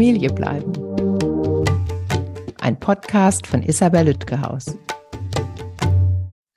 Familie bleiben. Ein Podcast von Isabel Lütgehaus.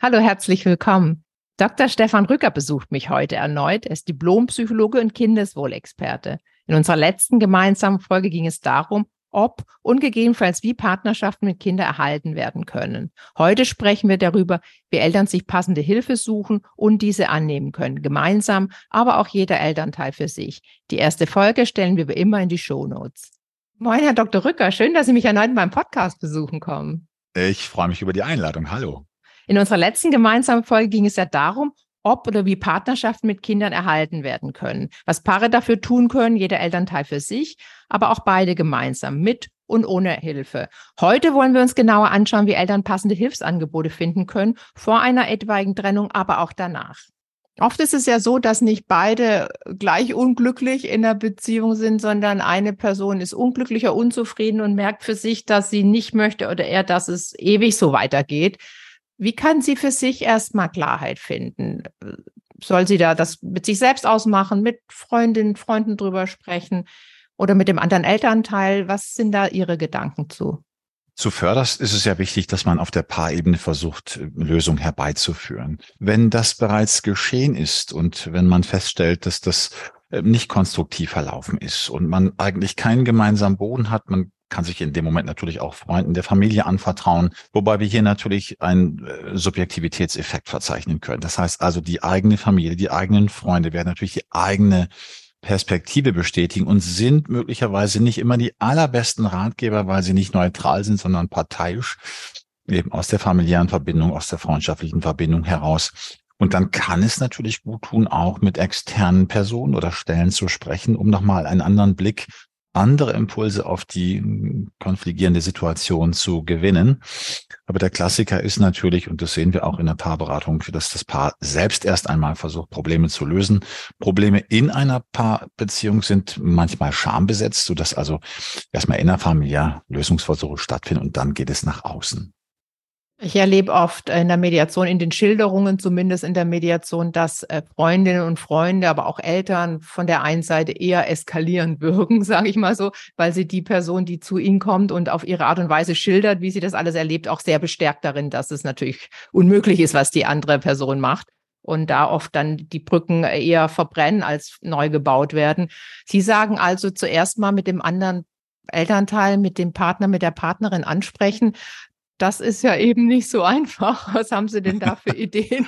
Hallo, herzlich willkommen. Dr. Stefan Rücker besucht mich heute erneut. Er ist Diplompsychologe und Kindeswohlexperte. In unserer letzten gemeinsamen Folge ging es darum, ob und gegebenenfalls wie Partnerschaften mit Kindern erhalten werden können. Heute sprechen wir darüber, wie Eltern sich passende Hilfe suchen und diese annehmen können, gemeinsam, aber auch jeder Elternteil für sich. Die erste Folge stellen wir wie immer in die Show Notes. Moin, Herr Dr. Rücker, schön, dass Sie mich erneut in meinem Podcast besuchen kommen. Ich freue mich über die Einladung. Hallo. In unserer letzten gemeinsamen Folge ging es ja darum, ob oder wie Partnerschaften mit Kindern erhalten werden können, was Paare dafür tun können, jeder Elternteil für sich, aber auch beide gemeinsam, mit und ohne Hilfe. Heute wollen wir uns genauer anschauen, wie Eltern passende Hilfsangebote finden können, vor einer etwaigen Trennung, aber auch danach. Oft ist es ja so, dass nicht beide gleich unglücklich in der Beziehung sind, sondern eine Person ist unglücklicher, unzufrieden und merkt für sich, dass sie nicht möchte oder er, dass es ewig so weitergeht. Wie kann sie für sich erstmal Klarheit finden? Soll sie da das mit sich selbst ausmachen, mit Freundinnen, Freunden drüber sprechen oder mit dem anderen Elternteil? Was sind da Ihre Gedanken zu? Zuvörderst ist es ja wichtig, dass man auf der Paarebene versucht, Lösungen herbeizuführen. Wenn das bereits geschehen ist und wenn man feststellt, dass das nicht konstruktiv verlaufen ist und man eigentlich keinen gemeinsamen Boden hat, man kann sich in dem Moment natürlich auch Freunden der Familie anvertrauen, wobei wir hier natürlich einen äh, Subjektivitätseffekt verzeichnen können. Das heißt also, die eigene Familie, die eigenen Freunde werden natürlich die eigene Perspektive bestätigen und sind möglicherweise nicht immer die allerbesten Ratgeber, weil sie nicht neutral sind, sondern parteiisch, eben aus der familiären Verbindung, aus der freundschaftlichen Verbindung heraus. Und dann kann es natürlich gut tun, auch mit externen Personen oder Stellen zu sprechen, um nochmal einen anderen Blick andere Impulse auf die hm, konfligierende Situation zu gewinnen. Aber der Klassiker ist natürlich, und das sehen wir auch in der Paarberatung, dass das Paar selbst erst einmal versucht, Probleme zu lösen. Probleme in einer Paarbeziehung sind manchmal schambesetzt, sodass also erstmal innerfamiliär Lösungsversuche stattfinden und dann geht es nach außen. Ich erlebe oft in der Mediation, in den Schilderungen zumindest in der Mediation, dass äh, Freundinnen und Freunde, aber auch Eltern von der einen Seite eher eskalierend wirken, sage ich mal so, weil sie die Person, die zu ihnen kommt und auf ihre Art und Weise schildert, wie sie das alles erlebt, auch sehr bestärkt darin, dass es natürlich unmöglich ist, was die andere Person macht und da oft dann die Brücken eher verbrennen als neu gebaut werden. Sie sagen also zuerst mal mit dem anderen Elternteil, mit dem Partner, mit der Partnerin ansprechen, das ist ja eben nicht so einfach. Was haben Sie denn da für Ideen?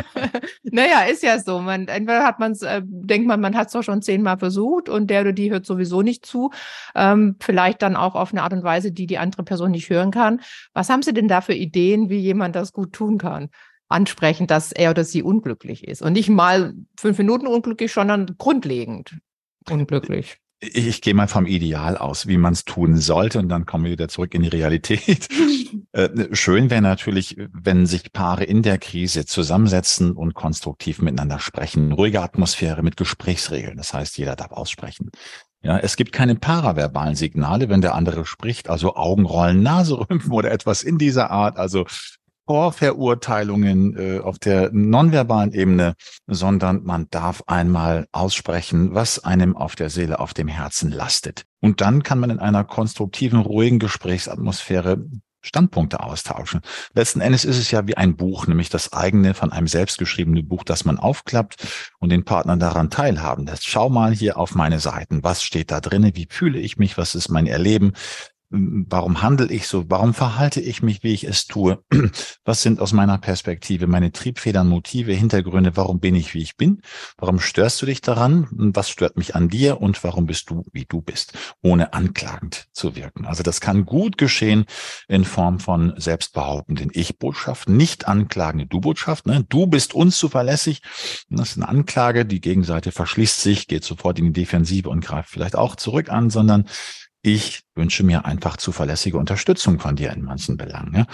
naja, ist ja so. Man, entweder hat man es, äh, denkt man, man hat es doch schon zehnmal versucht und der oder die hört sowieso nicht zu. Ähm, vielleicht dann auch auf eine Art und Weise, die die andere Person nicht hören kann. Was haben Sie denn da für Ideen, wie jemand das gut tun kann? Ansprechen, dass er oder sie unglücklich ist. Und nicht mal fünf Minuten unglücklich, sondern grundlegend unglücklich ich, gehe mal vom Ideal aus, wie man es tun sollte, und dann kommen wir wieder zurück in die Realität. äh, schön wäre natürlich, wenn sich Paare in der Krise zusammensetzen und konstruktiv miteinander sprechen. Ruhige Atmosphäre mit Gesprächsregeln. Das heißt, jeder darf aussprechen. Ja, es gibt keine paraverbalen Signale, wenn der andere spricht, also Augenrollen, Naserümpfen oder etwas in dieser Art. Also Vorverurteilungen äh, auf der nonverbalen Ebene, sondern man darf einmal aussprechen, was einem auf der Seele, auf dem Herzen lastet. Und dann kann man in einer konstruktiven, ruhigen Gesprächsatmosphäre Standpunkte austauschen. Letzten Endes ist es ja wie ein Buch, nämlich das eigene von einem selbst geschriebene Buch, das man aufklappt und den Partner daran teilhaben lässt. Schau mal hier auf meine Seiten. Was steht da drinnen? Wie fühle ich mich? Was ist mein Erleben? Warum handle ich so? Warum verhalte ich mich, wie ich es tue? Was sind aus meiner Perspektive meine Triebfedern, Motive, Hintergründe? Warum bin ich, wie ich bin? Warum störst du dich daran? Was stört mich an dir? Und warum bist du, wie du bist? Ohne anklagend zu wirken. Also das kann gut geschehen in Form von selbstbehauptenden Ich-Botschaften, nicht anklagende Du-Botschaft. Ne? Du bist unzuverlässig. Das ist eine Anklage. Die Gegenseite verschließt sich, geht sofort in die Defensive und greift vielleicht auch zurück an, sondern ich wünsche mir einfach zuverlässige Unterstützung von dir in manchen Belangen. Ja?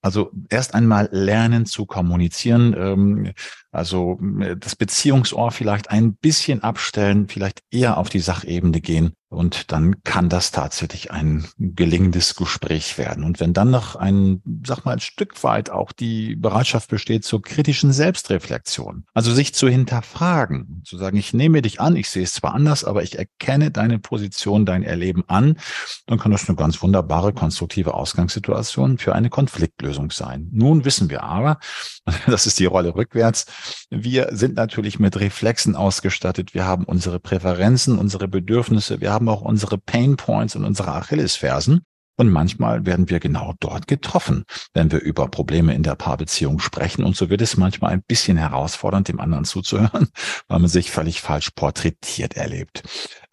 Also erst einmal lernen zu kommunizieren. Ähm, Also das Beziehungsohr vielleicht ein bisschen abstellen, vielleicht eher auf die Sachebene gehen und dann kann das tatsächlich ein gelingendes Gespräch werden. Und wenn dann noch ein, sag mal, ein Stück weit auch die Bereitschaft besteht zur kritischen Selbstreflexion, also sich zu hinterfragen, zu sagen, ich nehme dich an, ich sehe es zwar anders, aber ich erkenne deine Position, dein Erleben an, dann kann das eine ganz wunderbare, konstruktive Ausgangssituation für eine Konfliktlösung sein. Nun wissen wir aber, das ist die Rolle rückwärts, wir sind natürlich mit Reflexen ausgestattet, wir haben unsere Präferenzen, unsere Bedürfnisse, wir haben auch unsere Pain Points und unsere Achillesfersen. Und manchmal werden wir genau dort getroffen, wenn wir über Probleme in der Paarbeziehung sprechen. Und so wird es manchmal ein bisschen herausfordernd, dem anderen zuzuhören, weil man sich völlig falsch porträtiert erlebt.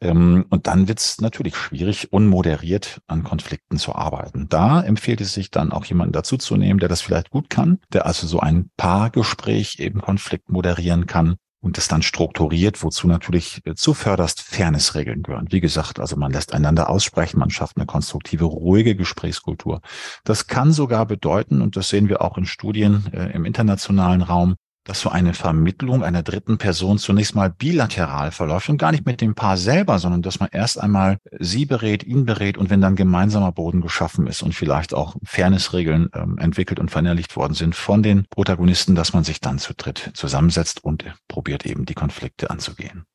Ähm, und dann wird es natürlich schwierig, unmoderiert an Konflikten zu arbeiten. Da empfiehlt es sich dann auch jemanden dazuzunehmen, der das vielleicht gut kann, der also so ein Paargespräch eben Konflikt moderieren kann und das dann strukturiert, wozu natürlich äh, zuvörderst Fairnessregeln gehören. Wie gesagt, also man lässt einander aussprechen, man schafft eine konstruktive, ruhige Gesprächskultur. Das kann sogar bedeuten, und das sehen wir auch in Studien äh, im internationalen Raum, dass so eine Vermittlung einer dritten Person zunächst mal bilateral verläuft und gar nicht mit dem Paar selber, sondern dass man erst einmal sie berät, ihn berät und wenn dann gemeinsamer Boden geschaffen ist und vielleicht auch Fairnessregeln ähm, entwickelt und verinnerlicht worden sind von den Protagonisten, dass man sich dann zu dritt zusammensetzt und probiert eben die Konflikte anzugehen.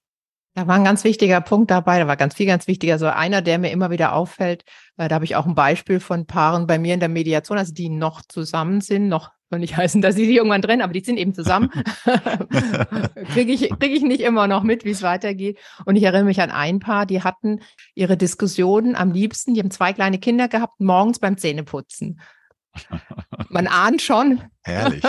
Da war ein ganz wichtiger Punkt dabei, da war ganz viel ganz wichtiger. So einer, der mir immer wieder auffällt, äh, da habe ich auch ein Beispiel von Paaren bei mir in der Mediation, also die noch zusammen sind, noch soll nicht heißen, dass sie sich irgendwann trennen, aber die sind eben zusammen. kriege ich, krieg ich nicht immer noch mit, wie es weitergeht. Und ich erinnere mich an ein Paar, die hatten ihre Diskussionen am liebsten, die haben zwei kleine Kinder gehabt, morgens beim Zähneputzen. Man ahnt schon, Herrlich.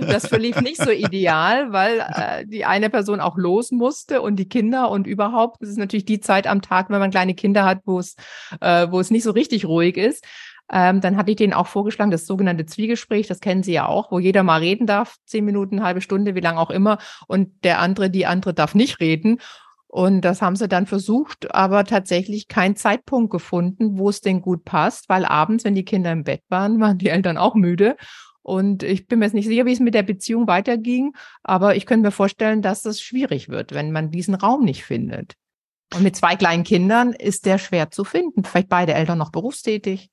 das verlief nicht so ideal, weil äh, die eine Person auch los musste und die Kinder und überhaupt. Das ist natürlich die Zeit am Tag, wenn man kleine Kinder hat, wo es, äh, wo es nicht so richtig ruhig ist. Ähm, dann hatte ich denen auch vorgeschlagen, das sogenannte Zwiegespräch, das kennen Sie ja auch, wo jeder mal reden darf, zehn Minuten, halbe Stunde, wie lange auch immer, und der andere, die andere darf nicht reden. Und das haben sie dann versucht, aber tatsächlich keinen Zeitpunkt gefunden, wo es denn gut passt, weil abends, wenn die Kinder im Bett waren, waren die Eltern auch müde. Und ich bin mir jetzt nicht sicher, wie es mit der Beziehung weiterging, aber ich könnte mir vorstellen, dass das schwierig wird, wenn man diesen Raum nicht findet. Und mit zwei kleinen Kindern ist der schwer zu finden. Vielleicht beide Eltern noch berufstätig.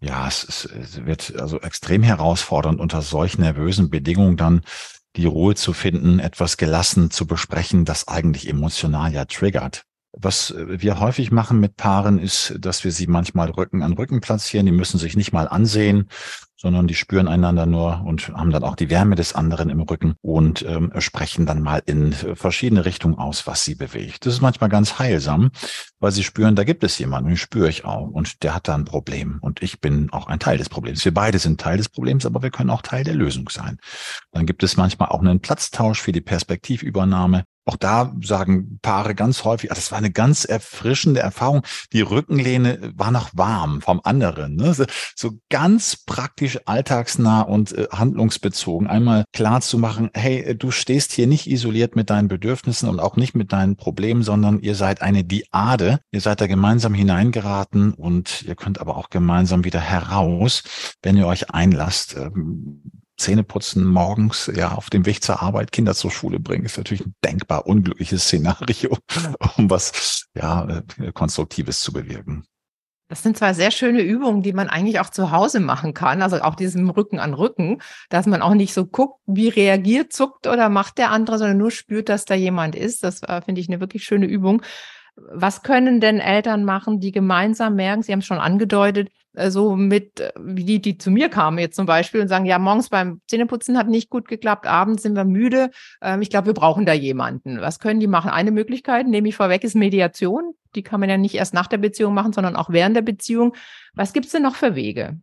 Ja, es, ist, es wird also extrem herausfordernd unter solch nervösen Bedingungen dann die Ruhe zu finden, etwas gelassen zu besprechen, das eigentlich emotional ja triggert. Was wir häufig machen mit Paaren ist, dass wir sie manchmal Rücken an Rücken platzieren. Die müssen sich nicht mal ansehen, sondern die spüren einander nur und haben dann auch die Wärme des anderen im Rücken und ähm, sprechen dann mal in verschiedene Richtungen aus, was sie bewegt. Das ist manchmal ganz heilsam, weil sie spüren, da gibt es jemanden, den spüre ich auch und der hat da ein Problem und ich bin auch ein Teil des Problems. Wir beide sind Teil des Problems, aber wir können auch Teil der Lösung sein. Dann gibt es manchmal auch einen Platztausch für die Perspektivübernahme. Auch da sagen Paare ganz häufig, ah, das war eine ganz erfrischende Erfahrung. Die Rückenlehne war noch warm vom anderen. Ne? So ganz praktisch alltagsnah und äh, handlungsbezogen. Einmal klar zu machen, hey, äh, du stehst hier nicht isoliert mit deinen Bedürfnissen und auch nicht mit deinen Problemen, sondern ihr seid eine Diade. Ihr seid da gemeinsam hineingeraten und ihr könnt aber auch gemeinsam wieder heraus, wenn ihr euch einlasst. Ähm, Zähneputzen morgens, ja, auf dem Weg zur Arbeit, Kinder zur Schule bringen, ist natürlich ein denkbar unglückliches Szenario, um was, ja, äh, Konstruktives zu bewirken. Das sind zwar sehr schöne Übungen, die man eigentlich auch zu Hause machen kann, also auch diesem Rücken an Rücken, dass man auch nicht so guckt, wie reagiert, zuckt oder macht der andere, sondern nur spürt, dass da jemand ist. Das äh, finde ich eine wirklich schöne Übung. Was können denn Eltern machen, die gemeinsam merken, Sie haben es schon angedeutet, äh, so mit, äh, wie die, die zu mir kamen jetzt zum Beispiel und sagen, ja, morgens beim Zähneputzen hat nicht gut geklappt, abends sind wir müde. Ähm, ich glaube, wir brauchen da jemanden. Was können die machen? Eine Möglichkeit, nehme ich vorweg, ist Mediation. Die kann man ja nicht erst nach der Beziehung machen, sondern auch während der Beziehung. Was gibt's denn noch für Wege?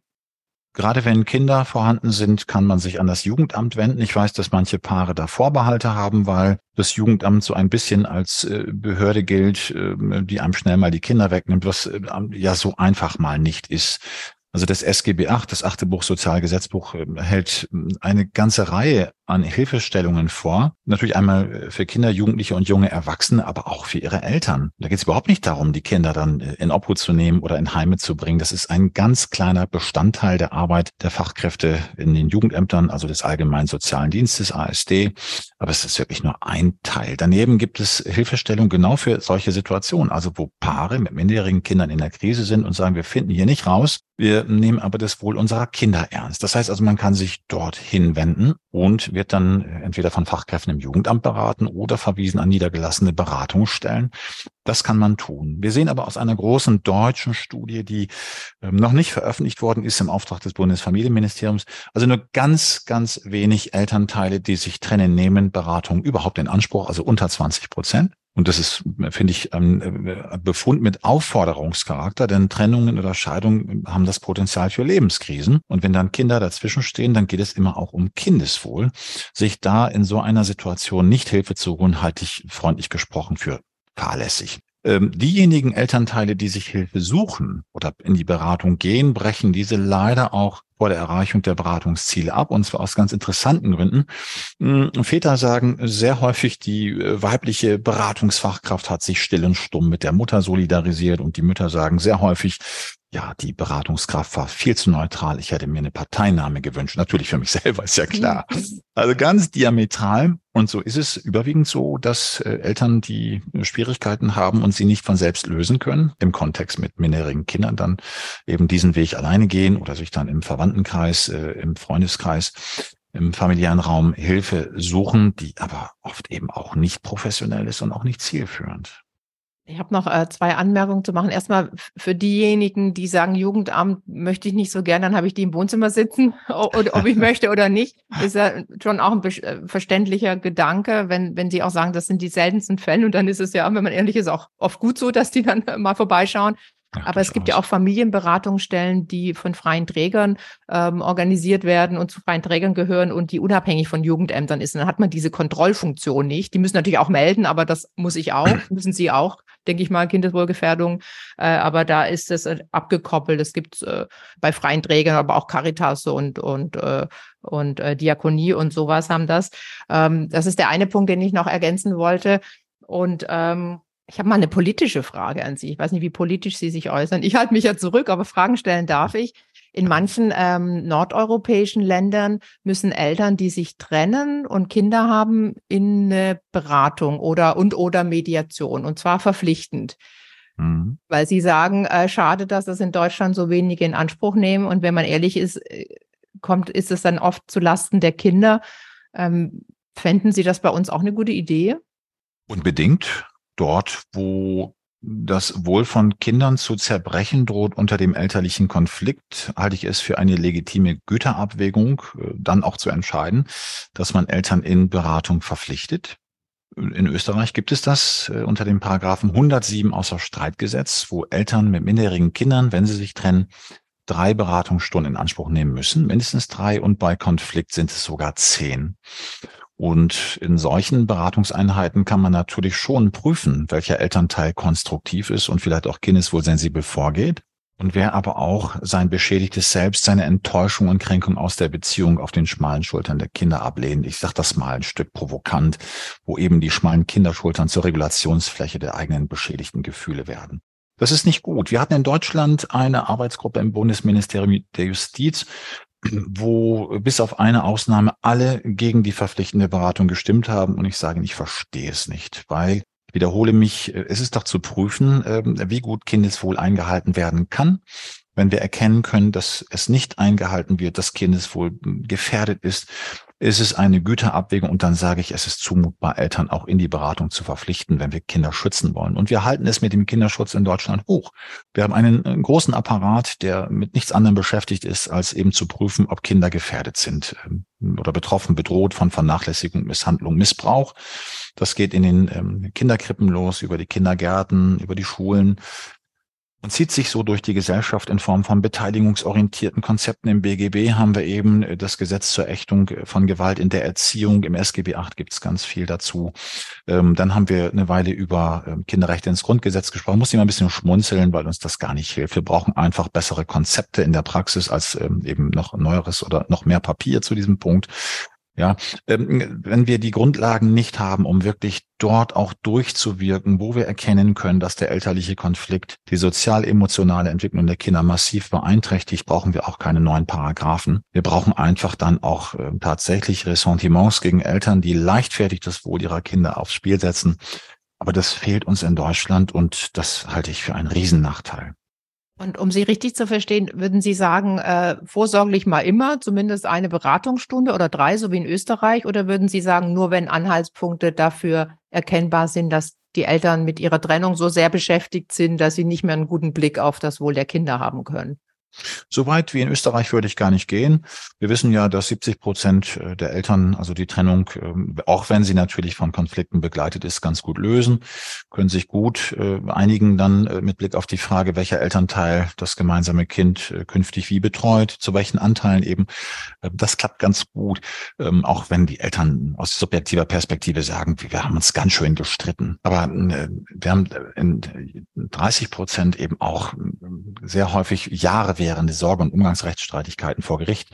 Gerade wenn Kinder vorhanden sind, kann man sich an das Jugendamt wenden. Ich weiß, dass manche Paare da Vorbehalte haben, weil das Jugendamt so ein bisschen als äh, Behörde gilt, äh, die einem schnell mal die Kinder wegnimmt, was äh, ja so einfach mal nicht ist. Also das SGB 8, das achte Buch Sozialgesetzbuch, hält eine ganze Reihe an Hilfestellungen vor. Natürlich einmal für Kinder, Jugendliche und junge Erwachsene, aber auch für ihre Eltern. Da geht es überhaupt nicht darum, die Kinder dann in Obhut zu nehmen oder in Heime zu bringen. Das ist ein ganz kleiner Bestandteil der Arbeit der Fachkräfte in den Jugendämtern, also des Allgemeinen Sozialen Dienstes, ASD. Aber es ist wirklich nur ein Teil. Daneben gibt es Hilfestellung genau für solche Situationen, also wo Paare mit minderjährigen Kindern in der Krise sind und sagen, wir finden hier nicht raus, wir nehmen aber das Wohl unserer Kinder ernst. Das heißt also, man kann sich dort hinwenden und wird dann entweder von Fachkräften im Jugendamt beraten oder verwiesen an niedergelassene Beratungsstellen. Das kann man tun. Wir sehen aber aus einer großen deutschen Studie, die ähm, noch nicht veröffentlicht worden ist im Auftrag des Bundesfamilienministeriums, also nur ganz, ganz wenig Elternteile, die sich trennen, nehmen Beratung überhaupt in Anspruch, also unter 20 Prozent. Und das ist, finde ich, ein Befund mit Aufforderungscharakter, denn Trennungen oder Scheidungen haben das Potenzial für Lebenskrisen. Und wenn dann Kinder dazwischen stehen, dann geht es immer auch um Kindeswohl. Sich da in so einer Situation nicht Hilfe zu holen, halte ich freundlich gesprochen für fahrlässig. Ähm, diejenigen Elternteile, die sich Hilfe suchen oder in die Beratung gehen, brechen diese leider auch vor der Erreichung der Beratungsziele ab, und zwar aus ganz interessanten Gründen. Hm, Väter sagen sehr häufig, die äh, weibliche Beratungsfachkraft hat sich still und stumm mit der Mutter solidarisiert und die Mütter sagen sehr häufig, ja, die Beratungskraft war viel zu neutral. Ich hätte mir eine Parteinahme gewünscht. Natürlich für mich selber, ist ja klar. Also ganz diametral. Und so ist es überwiegend so, dass äh, Eltern, die Schwierigkeiten haben und sie nicht von selbst lösen können, im Kontext mit minderjährigen Kindern dann eben diesen Weg alleine gehen oder sich dann im Verwandtenkreis, äh, im Freundeskreis im familiären Raum Hilfe suchen, die aber oft eben auch nicht professionell ist und auch nicht zielführend. Ich habe noch äh, zwei Anmerkungen zu machen. Erstmal für diejenigen, die sagen, Jugendamt möchte ich nicht so gern, dann habe ich die im Wohnzimmer sitzen, ob, ob ich möchte oder nicht, ist ja schon auch ein äh, verständlicher Gedanke, wenn, wenn sie auch sagen, das sind die seltensten Fälle. Und dann ist es ja, wenn man ehrlich ist, auch oft gut so, dass die dann mal vorbeischauen. Ach, Aber es gibt ja auch Familienberatungsstellen, die von freien Trägern ähm, organisiert werden und zu freien Trägern gehören und die unabhängig von Jugendämtern ist. Und dann hat man diese Kontrollfunktion nicht. Die müssen natürlich auch melden, aber das muss ich auch, müssen sie auch, denke ich mal, Kindeswohlgefährdung. Äh, aber da ist es äh, abgekoppelt. Es gibt äh, bei freien Trägern, aber auch Caritas und und äh, und äh, Diakonie und sowas haben das. Ähm, das ist der eine Punkt, den ich noch ergänzen wollte. Und ähm, ich habe mal eine politische Frage an Sie. Ich weiß nicht, wie politisch Sie sich äußern. Ich halte mich ja zurück, aber Fragen stellen darf ich. In manchen ähm, nordeuropäischen Ländern müssen Eltern, die sich trennen und Kinder haben, in eine Beratung oder und oder Mediation und zwar verpflichtend. Mhm. Weil sie sagen, äh, schade, dass das in Deutschland so wenige in Anspruch nehmen. Und wenn man ehrlich ist, äh, kommt, ist es dann oft zu Lasten der Kinder. Ähm, fänden Sie das bei uns auch eine gute Idee? Unbedingt dort, wo das Wohl von Kindern zu zerbrechen droht unter dem elterlichen Konflikt, halte ich es für eine legitime Güterabwägung, äh, dann auch zu entscheiden, dass man Eltern in Beratung verpflichtet. In Österreich gibt es das äh, unter dem Paragraphen 107 außer Streitgesetz, wo Eltern mit minderjährigen Kindern, wenn sie sich trennen, drei Beratungsstunden in Anspruch nehmen müssen, mindestens drei und bei Konflikt sind es sogar zehn. Und in solchen Beratungseinheiten kann man natürlich schon prüfen, welcher Elternteil konstruktiv ist und vielleicht auch kindeswohlsensibel vorgeht. Und wer aber auch sein beschädigtes Selbst, seine Enttäuschung und Kränkung aus der Beziehung auf den schmalen Schultern der Kinder ablehnt. Ich sage das mal ein Stück provokant, wo eben die schmalen Kinderschultern zur Regulationsfläche der eigenen beschädigten Gefühle werden. Das ist nicht gut. Wir hatten in Deutschland eine Arbeitsgruppe im Bundesministerium der Justiz, wo bis auf eine Ausnahme alle gegen die verpflichtende Beratung gestimmt haben. Und ich sage, ich verstehe es nicht, weil wiederhole mich, es ist doch zu prüfen, ähm, wie gut Kindeswohl eingehalten werden kann. Wenn wir erkennen können, dass es nicht eingehalten wird, dass Kindeswohl gefährdet ist, ist es eine Güterabwägung und dann sage ich, es ist zumutbar, Eltern auch in die Beratung zu verpflichten, wenn wir Kinder schützen wollen. Und wir halten es mit dem Kinderschutz in Deutschland hoch. Wir haben einen, großen Apparat, der mit nichts anderem beschäftigt ist, als eben zu prüfen, ob Kinder gefährdet sind ähm, oder betroffen, bedroht von Vernachlässigung, Misshandlung, Missbrauch. Das geht in den ähm, Kinderkrippen los, über die Kindergärten, über die Schulen, und zieht sich so durch die Gesellschaft in Form von beteiligungsorientierten Konzepten. Im BGB haben wir eben äh, das Gesetz zur Ächtung von Gewalt in der Erziehung. Im SGB 8 gibt es ganz viel dazu. Ähm, dann haben wir eine Weile über ähm, Kinderrechte ins Grundgesetz gesprochen. Muss ich mal ein bisschen schmunzeln, weil uns das gar nicht hilft. Wir brauchen einfach bessere Konzepte in der Praxis als ähm, eben noch neueres oder noch mehr Papier zu diesem Punkt. Ja, ähm, wenn wir die Grundlagen nicht haben, um wirklich dort auch durchzuwirken, wo wir erkennen können, dass der elterliche Konflikt die sozial-emotionale Entwicklung der Kinder massiv beeinträchtigt, brauchen wir auch keine neuen Paragraphen. Wir brauchen einfach dann auch äh, tatsächlich Ressentiments gegen Eltern, die leichtfertig das Wohl ihrer Kinder aufs Spiel setzen. Aber das fehlt uns in Deutschland und das halte ich für einen Riesennachteil. Und um Sie richtig zu verstehen, würden Sie sagen, äh, vorsorglich mal immer, zumindest eine Beratungsstunde oder drei, so wie in Österreich? Oder würden Sie sagen, nur wenn Anhaltspunkte dafür erkennbar sind, dass die Eltern mit ihrer Trennung so sehr beschäftigt sind, dass sie nicht mehr einen guten Blick auf das Wohl der Kinder haben können? So weit wie in Österreich würde ich gar nicht gehen. Wir wissen ja, dass 70 Prozent äh, der Eltern, also die Trennung, ähm, auch wenn sie natürlich von Konflikten begleitet ist, ganz gut lösen, können sich gut äh, einigen dann äh, mit Blick auf die Frage, welcher Elternteil das gemeinsame Kind künftig wie betreut, zu welchen Anteilen eben. Das klappt ganz gut, ähm, auch wenn die Eltern aus subjektiver Perspektive sagen, wir haben uns ganz schön gestritten. Aber wir haben in 30 Prozent eben auch sehr häufig Jahre währende Sorge- und Umgangsrechtsstreitigkeiten vor Gericht,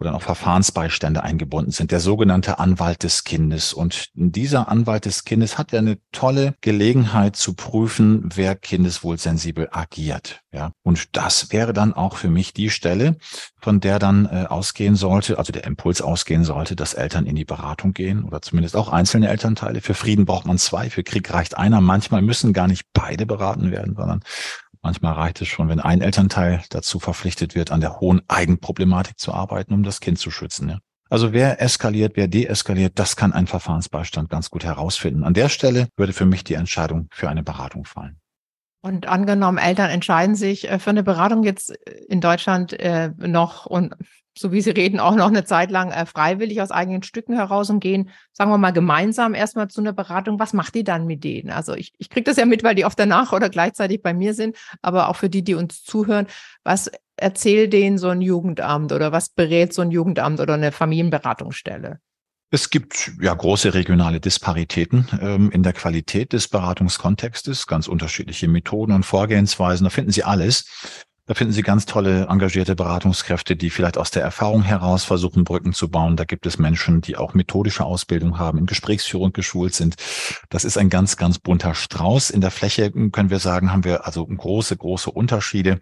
wo dann auch Verfahrensbeistände eingebunden sind, der sogenannte Anwalt des Kindes. Und dieser Anwalt des Kindes hat ja eine tolle Gelegenheit zu prüfen, wer kindeswohlsensibel agiert. Ja, und das wäre dann auch für mich die Stelle, von der dann äh, ausgehen sollte, also der Impuls ausgehen sollte, dass Eltern in die Beratung gehen oder zumindest auch einzelne Elternteile. Für Frieden braucht man zwei, für Krieg reicht einer. Manchmal müssen gar nicht beide beraten werden, sondern Manchmal reicht es schon, wenn ein Elternteil dazu verpflichtet wird, an der hohen Eigenproblematik zu arbeiten, um das Kind zu schützen. Ja. Also wer eskaliert, wer deeskaliert, das kann ein Verfahrensbeistand ganz gut herausfinden. An der Stelle würde für mich die Entscheidung für eine Beratung fallen. Und angenommen, Eltern entscheiden sich äh, für eine Beratung jetzt in Deutschland äh, noch und so wie Sie reden, auch noch eine Zeit lang äh, freiwillig aus eigenen Stücken heraus und gehen, sagen wir mal, gemeinsam erstmal zu einer Beratung. Was macht ihr dann mit denen? Also ich, ich kriege das ja mit, weil die oft danach oder gleichzeitig bei mir sind, aber auch für die, die uns zuhören, was erzählt denen so ein Jugendamt oder was berät so ein Jugendamt oder eine Familienberatungsstelle? Es gibt ja große regionale Disparitäten ähm, in der Qualität des Beratungskontextes, ganz unterschiedliche Methoden und Vorgehensweisen. Da finden Sie alles. Da finden Sie ganz tolle, engagierte Beratungskräfte, die vielleicht aus der Erfahrung heraus versuchen, Brücken zu bauen. Da gibt es Menschen, die auch methodische Ausbildung haben, in Gesprächsführung geschult sind. Das ist ein ganz, ganz bunter Strauß. In der Fläche können wir sagen, haben wir also große, große Unterschiede.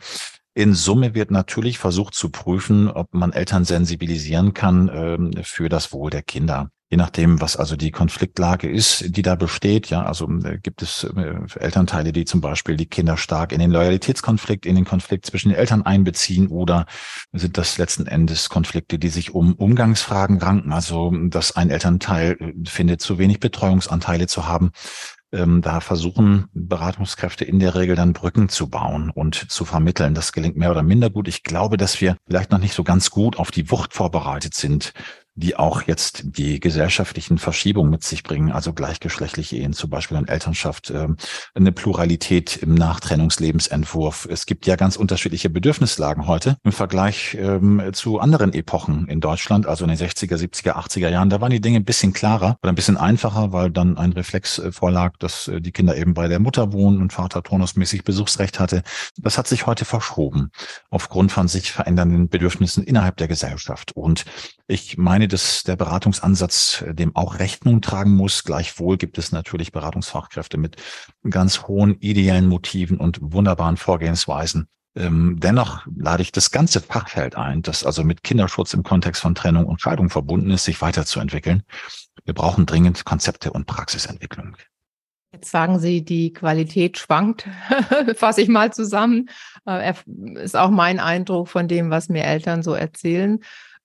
In Summe wird natürlich versucht zu prüfen, ob man Eltern sensibilisieren kann äh, für das Wohl der Kinder je nachdem, was also die Konfliktlage ist, die da besteht. Ja, also äh, gibt es äh, Elternteile, die zum Beispiel die Kinder stark in den Loyalitätskonflikt, in den Konflikt zwischen den Eltern einbeziehen oder sind das letzten Endes Konflikte, die sich um Umgangsfragen ranken. Also, dass ein Elternteil äh, findet, zu wenig Betreuungsanteile zu haben. Ähm, da versuchen Beratungskräfte in der Regel dann Brücken zu bauen und zu vermitteln. Das gelingt mehr oder minder gut. Ich glaube, dass wir vielleicht noch nicht so ganz gut auf die Wucht vorbereitet sind die auch jetzt die gesellschaftlichen Verschiebungen mit sich bringen, also gleichgeschlechtliche Ehen, zum Beispiel in Elternschaft, ähm, eine Pluralität im Nachtrennungslebensentwurf. Es gibt ja ganz unterschiedliche Bedürfnislagen heute im Vergleich ähm, zu anderen Epochen in Deutschland, also in den 60er, 70er, 80er Jahren. Da waren die Dinge ein bisschen klarer oder ein bisschen einfacher, weil dann ein Reflex äh, vorlag, dass äh, die Kinder eben bei der Mutter wohnen und Vater turnusmäßig Besuchsrecht hatte. Das hat sich heute verschoben aufgrund von sich verändernden Bedürfnissen innerhalb der Gesellschaft. Und ich meine, dass der Beratungsansatz äh, dem auch Rechnung tragen muss. Gleichwohl gibt es natürlich Beratungsfachkräfte mit ganz hohen ideellen Motiven und wunderbaren Vorgehensweisen. Ähm, dennoch lade ich das ganze Fachfeld ein, das also mit Kinderschutz im Kontext von Trennung und Scheidung verbunden ist, sich weiterzuentwickeln. Wir brauchen dringend Konzepte und Praxisentwicklung. Jetzt sagen Sie, die Qualität schwankt, fasse ich mal zusammen. Äh, ist auch mein Eindruck von dem, was mir Eltern so erzählen.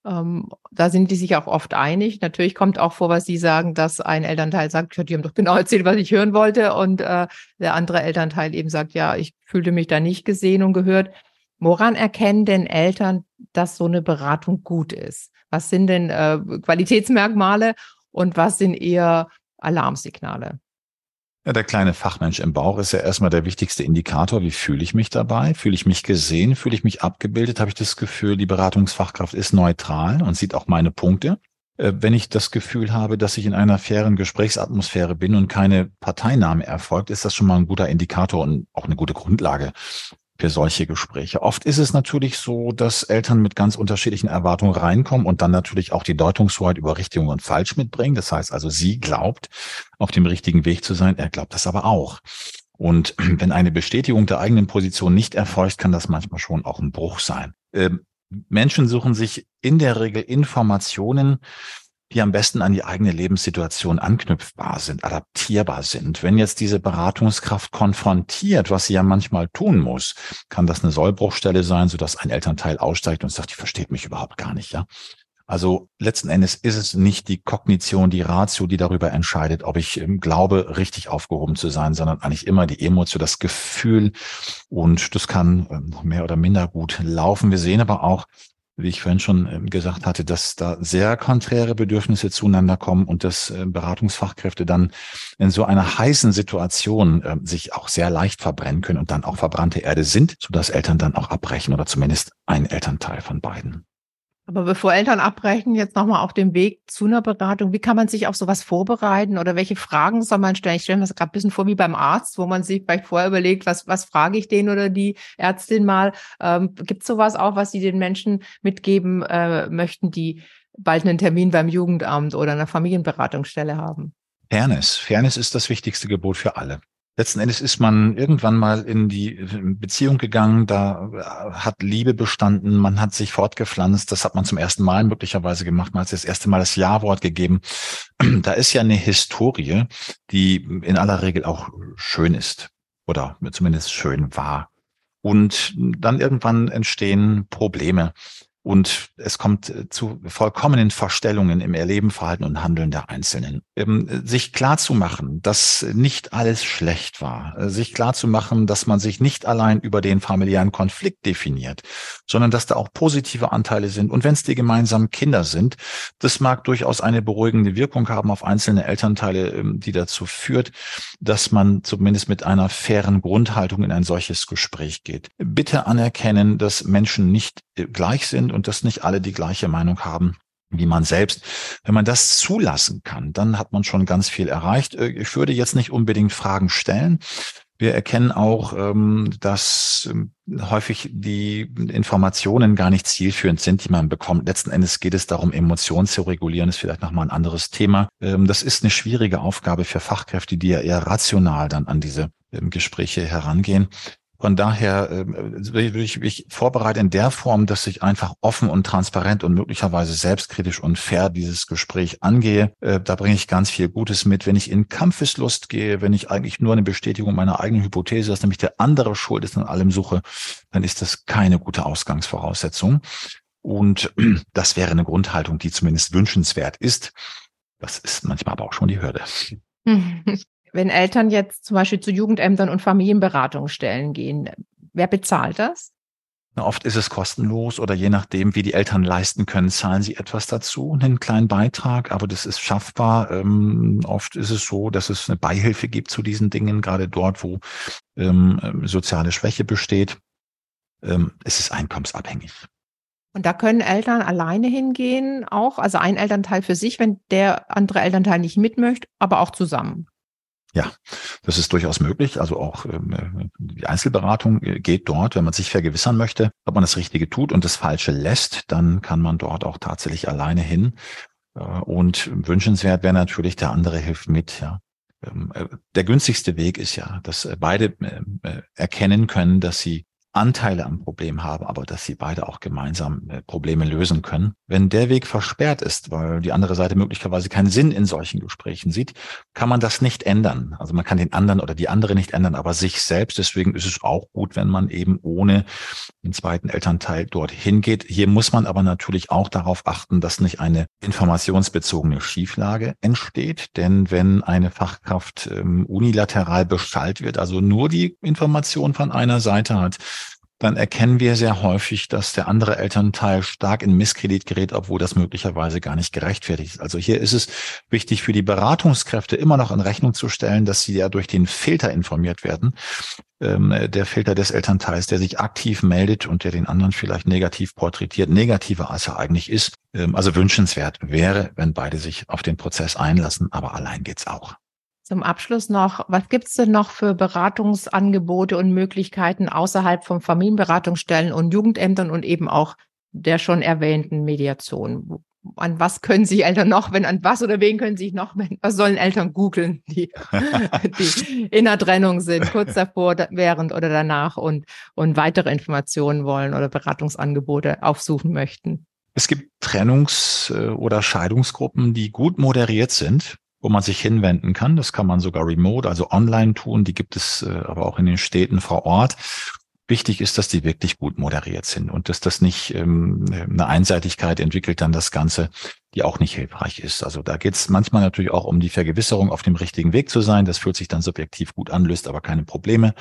Ähm, da sind die sich auch oft einig. Natürlich kommt auch vor, was Sie sagen, dass ein Elternteil sagt, ja, die haben doch genau erzählt, was ich hören wollte. Und äh, der andere Elternteil eben sagt, ja, ich fühlte mich da nicht gesehen und gehört. Woran erkennen denn Eltern, dass so eine Beratung gut ist? Was sind denn äh, Qualitätsmerkmale und was sind eher Alarmsignale? Ja, der kleine Fachmensch im Bauch ist ja erstmal der wichtigste Indikator. Wie fühle ich mich dabei? Fühle ich mich gesehen? Fühle ich mich abgebildet? Habe ich das Gefühl, die Beratungsfachkraft ist neutral und sieht auch meine Punkte? Äh, wenn ich das Gefühl habe, dass ich in einer fairen Gesprächsatmosphäre bin und keine Parteinahme erfolgt, ist das schon mal ein guter Indikator und auch eine gute Grundlage für solche Gespräche. Oft ist es natürlich so, dass Eltern mit ganz unterschiedlichen Erwartungen reinkommen und dann natürlich auch die Deutungshoheit über richtig und falsch mitbringen. Das heißt also, sie glaubt, auf dem richtigen Weg zu sein, er glaubt das aber auch. Und wenn eine Bestätigung der eigenen Position nicht erfolgt, kann das manchmal schon auch ein Bruch sein. Ähm, Menschen suchen sich in der Regel Informationen, die am besten an die eigene Lebenssituation anknüpfbar sind, adaptierbar sind. Wenn jetzt diese Beratungskraft konfrontiert, was sie ja manchmal tun muss, kann das eine Sollbruchstelle sein, sodass ein Elternteil aussteigt und sagt, die versteht mich überhaupt gar nicht, ja. Also letzten Endes ist es nicht die Kognition, die Ratio, die darüber entscheidet, ob ich ähm, glaube, richtig aufgehoben zu sein, sondern eigentlich immer die Emotion, das Gefühl. Und das kann ähm, mehr oder minder gut laufen. Wir sehen aber auch, wie ich vorhin schon ähm, gesagt hatte, dass da sehr konträre Bedürfnisse zueinander kommen und dass äh, Beratungsfachkräfte dann in so einer heißen Situation äh, sich auch sehr leicht verbrennen können und dann auch verbrannte Erde sind, sodass Eltern dann auch abbrechen oder zumindest ein Elternteil von beiden. Aber bevor Eltern abbrechen, jetzt nochmal auf dem Weg zu einer Beratung, wie kann man sich auf sowas vorbereiten oder welche Fragen soll man stellen? Ich stelle mir das gerade ein bisschen vor wie beim Arzt, wo man sich vielleicht vorher überlegt, was, was frage ich den oder die Ärztin mal. Ähm, Gibt es sowas auch, was Sie den Menschen mitgeben äh, möchten, die bald einen Termin beim Jugendamt oder einer Familienberatungsstelle haben? Fairness. Fairness ist das wichtigste Gebot für alle. Letzten Endes ist man irgendwann mal in die Beziehung gegangen, da äh, hat Liebe bestanden, man hat sich fortgepflanzt, das hat man zum ersten Mal möglicherweise gemacht, man hat das erste Mal das Ja-Wort gegeben. Da ist ja eine Historie, die in aller Regel auch schön ist oder zumindest schön war. Und dann irgendwann entstehen Probleme. Und es kommt äh, zu vollkommenen Verstellungen im Erleben, Verhalten und Handeln der Einzelnen. Ähm, sich klar zu machen, dass nicht alles schlecht war, äh, sich klar zu machen, dass man sich nicht allein über den familiären Konflikt definiert, sondern dass da auch positive Anteile sind. Und wenn es die gemeinsamen Kinder sind, das mag durchaus eine beruhigende Wirkung haben auf einzelne Elternteile, ähm, die dazu führt, dass man zumindest mit einer fairen Grundhaltung in ein solches Gespräch geht. Bitte anerkennen, dass Menschen nicht äh, gleich sind und dass nicht alle die gleiche Meinung haben wie man selbst. Wenn man das zulassen kann, dann hat man schon ganz viel erreicht. Äh, ich würde jetzt nicht unbedingt Fragen stellen. Wir erkennen auch, ähm, dass ähm, häufig die Informationen gar nicht zielführend sind, die man bekommt. Letzten Endes geht es darum, Emotionen zu regulieren, ist vielleicht nochmal ein anderes Thema. Ähm, das ist eine schwierige Aufgabe für Fachkräfte, die ja eher rational dann an diese Gespräche herangehen. Von daher äh, will ich mich vorbereiten in der Form, dass ich einfach offen und transparent und möglicherweise selbstkritisch und fair dieses Gespräch angehe. Äh, da bringe ich ganz viel Gutes mit. Wenn ich in Kampfeslust gehe, wenn ich eigentlich nur eine Bestätigung meiner eigenen Hypothese, dass nämlich der andere schuld ist an allem suche, dann ist das keine gute Ausgangsvoraussetzung. Und das wäre eine Grundhaltung, die zumindest wünschenswert ist. Das ist manchmal aber auch schon die Hürde. Wenn Eltern jetzt zum Beispiel zu Jugendämtern und Familienberatungsstellen gehen, wer bezahlt das? Oft ist es kostenlos oder je nachdem, wie die Eltern leisten können, zahlen sie etwas dazu, einen kleinen Beitrag, aber das ist schaffbar. Ähm, oft ist es so, dass es eine Beihilfe gibt zu diesen Dingen, gerade dort, wo ähm, soziale Schwäche besteht. Ähm, es ist einkommensabhängig. Und da können Eltern alleine hingehen, auch, also ein Elternteil für sich, wenn der andere Elternteil nicht mit möchte, aber auch zusammen. Ja, das ist durchaus möglich. Also auch ähm, die Einzelberatung äh, geht dort, wenn man sich vergewissern möchte, ob man das Richtige tut und das Falsche lässt, dann kann man dort auch tatsächlich alleine hin. Äh, und wünschenswert wäre natürlich, der andere hilft mit. Ja. Ähm, äh, der günstigste Weg ist ja, dass beide erkennen können, dass sie Anteile am Problem haben, aber dass sie beide auch gemeinsam äh, Probleme lösen können. Wenn der Weg versperrt ist, weil die andere Seite möglicherweise keinen Sinn in solchen Gesprächen sieht, kann man das nicht ändern. Also man kann den anderen oder die andere nicht ändern, aber sich selbst. Deswegen ist es auch gut, wenn man eben ohne den zweiten Elternteil dorthin geht. Hier muss man aber natürlich auch darauf achten, dass nicht eine informationsbezogene Schieflage entsteht. Denn wenn eine Fachkraft ähm, unilateral beschallt wird, also nur die Information von einer Seite hat, dann erkennen wir sehr häufig, dass der andere Elternteil stark in Misskredit gerät, obwohl das möglicherweise gar nicht gerechtfertigt ist. Also hier ist es wichtig für die Beratungskräfte immer noch in Rechnung zu stellen, dass sie ja durch den Filter informiert werden. Ähm, der Filter des Elternteils, der sich aktiv meldet und der den anderen vielleicht negativ porträtiert, negativer als er eigentlich ist. Ähm, also wünschenswert wäre, wenn beide sich auf den Prozess einlassen, aber allein geht's auch. Zum Abschluss noch, was gibt es denn noch für Beratungsangebote und Möglichkeiten außerhalb von Familienberatungsstellen und Jugendämtern und eben auch der schon erwähnten Mediation? An was können sich Eltern noch, wenn an was oder wen können sich noch, was sollen Eltern googeln, die, die in der Trennung sind, kurz davor, während oder danach und, und weitere Informationen wollen oder Beratungsangebote aufsuchen möchten? Es gibt Trennungs- äh, oder Scheidungsgruppen, die gut moderiert sind wo man sich hinwenden kann. Das kann man sogar remote, also online tun. Die gibt es äh, aber auch in den Städten vor Ort. Wichtig ist, dass die wirklich gut moderiert sind und dass das nicht ähm, eine Einseitigkeit entwickelt dann das Ganze, die auch nicht hilfreich ist. Also da geht es manchmal natürlich auch um die Vergewisserung, auf dem richtigen Weg zu sein. Das fühlt sich dann subjektiv gut an, löst aber keine Probleme.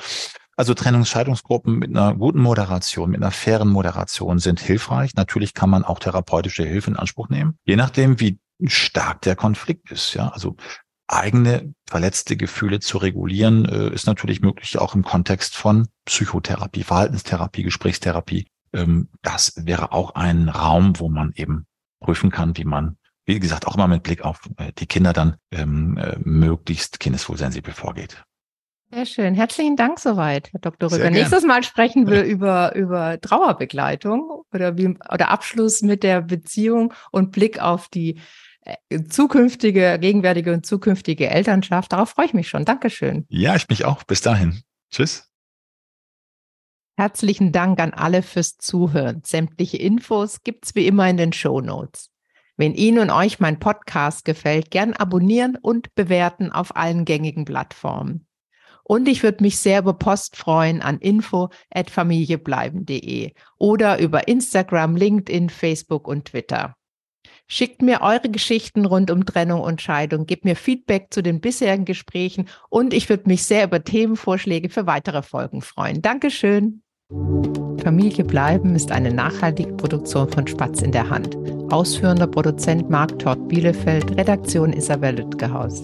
Also Trennungsscheidungsgruppen mit einer guten Moderation, mit einer fairen Moderation sind hilfreich. Natürlich kann man auch therapeutische Hilfe in Anspruch nehmen. Je nachdem, wie stark der Konflikt ist. Ja, also eigene verletzte Gefühle zu regulieren, äh, ist natürlich möglich auch im Kontext von Psychotherapie, Verhaltenstherapie, Gesprächstherapie. Ähm, das wäre auch ein Raum, wo man eben prüfen kann, wie man, wie gesagt, auch immer mit Blick auf äh, die Kinder dann ähm, äh, möglichst kindeswohlsensibel vorgeht. Sehr schön. Herzlichen Dank soweit, Herr Dr. Rüber. Nächstes Mal sprechen wir über, über Trauerbegleitung oder wie, oder Abschluss mit der Beziehung und Blick auf die zukünftige, gegenwärtige und zukünftige Elternschaft. Darauf freue ich mich schon. Dankeschön. Ja, ich mich auch. Bis dahin. Tschüss. Herzlichen Dank an alle fürs Zuhören. Sämtliche Infos gibt's wie immer in den Show Notes. Wenn Ihnen und euch mein Podcast gefällt, gern abonnieren und bewerten auf allen gängigen Plattformen. Und ich würde mich sehr über Post freuen an info@familiebleiben.de oder über Instagram, LinkedIn, Facebook und Twitter. Schickt mir eure Geschichten rund um Trennung und Scheidung, gebt mir Feedback zu den bisherigen Gesprächen und ich würde mich sehr über Themenvorschläge für weitere Folgen freuen. Dankeschön. Familie bleiben ist eine nachhaltige Produktion von Spatz in der Hand. Ausführender Produzent Marc Todd Bielefeld, Redaktion Isabel Lütgehaus.